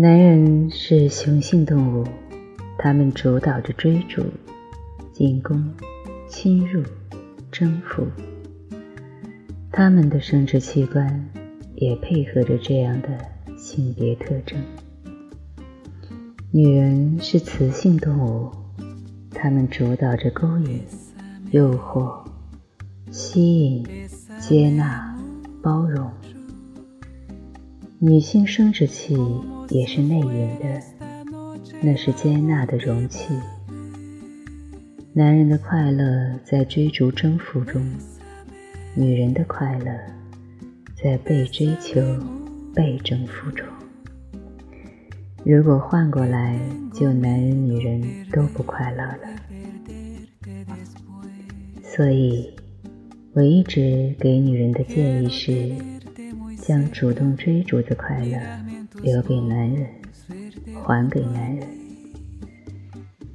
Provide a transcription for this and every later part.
男人是雄性动物，他们主导着追逐、进攻、侵入、征服。他们的生殖器官也配合着这样的性别特征。女人是雌性动物，他们主导着勾引、诱惑、吸引、接纳、包容。女性生殖器也是内隐的，那是接纳的容器。男人的快乐在追逐征服中，女人的快乐在被追求、被征服中。如果换过来，就男人女人都不快乐了。所以，我一直给女人的建议是。将主动追逐的快乐留给男人，还给男人。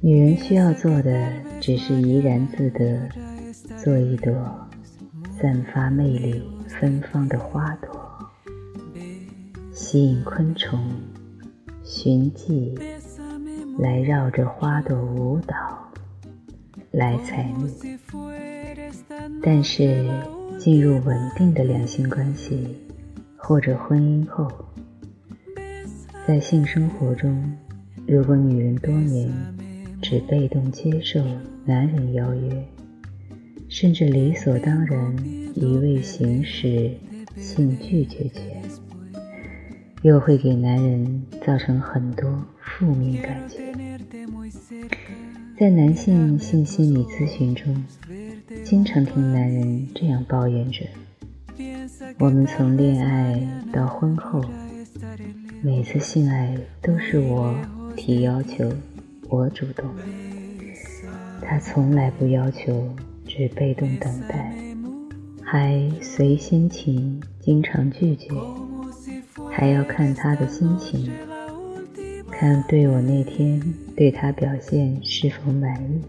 女人需要做的只是怡然自得，做一朵散发魅力芬芳的花朵，吸引昆虫、寻迹来绕着花朵舞蹈，来采蜜。但是进入稳定的两性关系。或者婚姻后，在性生活中，如果女人多年只被动接受男人邀约，甚至理所当然一味行使性拒绝权，又会给男人造成很多负面感觉。在男性性心理咨询中，经常听男人这样抱怨着。我们从恋爱到婚后，每次性爱都是我提要求，我主动，他从来不要求，只被动等待，还随心情，经常拒绝，还要看他的心情，看对我那天对他表现是否满意，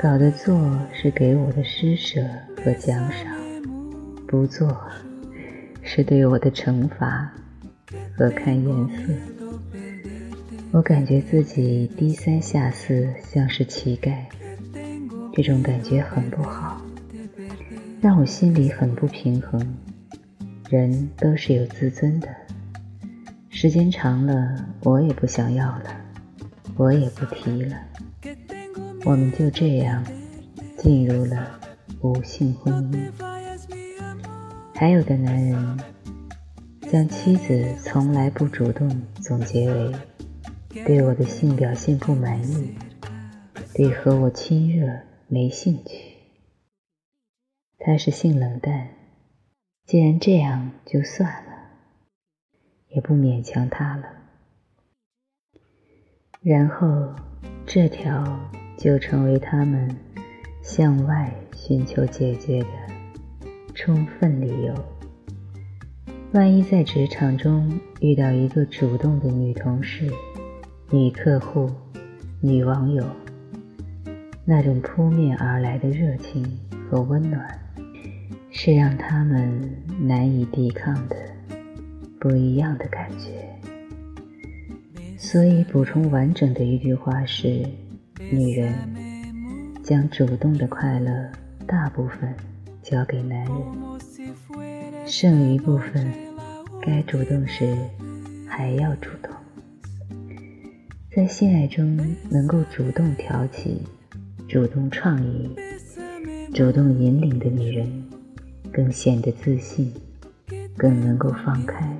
搞得做是给我的施舍和奖赏。不做是对我的惩罚和看颜色，我感觉自己低三下四，像是乞丐，这种感觉很不好，让我心里很不平衡。人都是有自尊的，时间长了，我也不想要了，我也不提了，我们就这样进入了无性婚姻。还有的男人将妻子从来不主动总结为对我的性表现不满意，对和我亲热没兴趣，他是性冷淡。既然这样，就算了，也不勉强他了。然后这条就成为他们向外寻求解决的。充分理由。万一在职场中遇到一个主动的女同事、女客户、女网友，那种扑面而来的热情和温暖，是让他们难以抵抗的不一样的感觉。所以，补充完整的一句话是：女人将主动的快乐大部分。交给男人，剩余部分该主动时还要主动。在性爱中能够主动挑起、主动创意、主动引领的女人，更显得自信，更能够放开，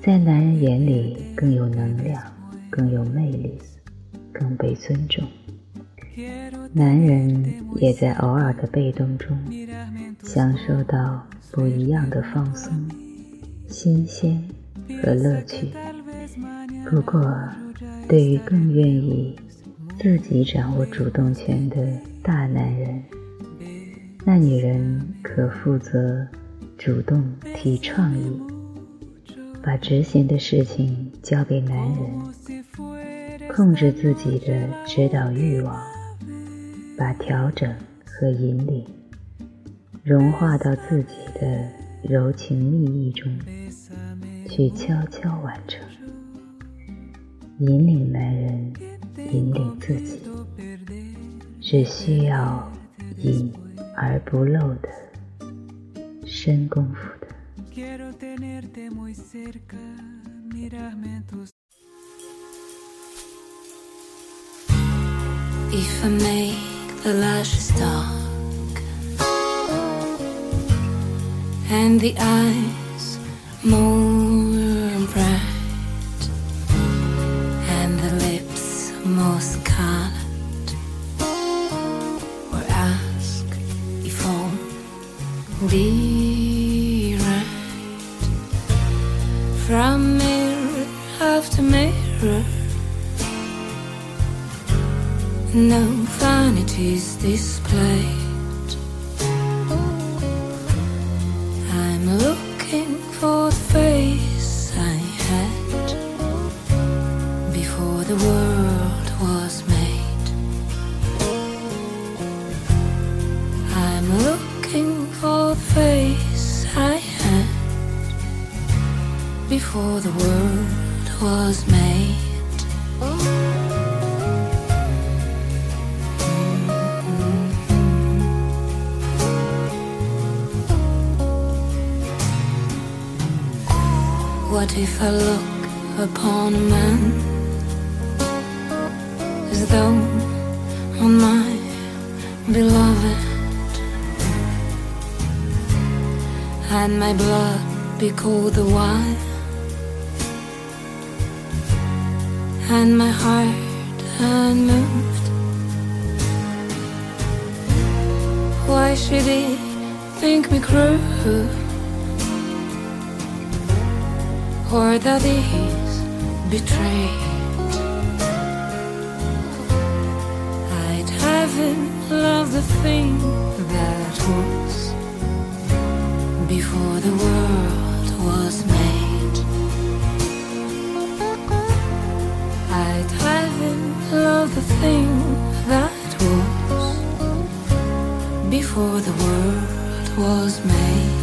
在男人眼里更有能量、更有魅力、更被尊重。男人也在偶尔的被动中享受到不一样的放松、新鲜和乐趣。不过，对于更愿意自己掌握主动权的大男人，那女人可负责主动提创意，把执行的事情交给男人，控制自己的指导欲望。把调整和引领融化到自己的柔情蜜意中，去悄悄完成。引领男人，引领自己，只需要隐而不露的深功夫的。If I make the lashes dark. And the eyes more bright. And the lips more scarlet, or ask if all be right. From mirror after mirror. No displayed. I'm looking for the face I had before the world was made. I'm looking for the face I had before the world was made. What if I look upon a man as though on my beloved and my blood be cold the wine, and my heart unmoved? Why should he think me cruel? Or that he's betrayed. I'd have him love the thing that was before the world was made. I'd have him love the thing that was before the world was made.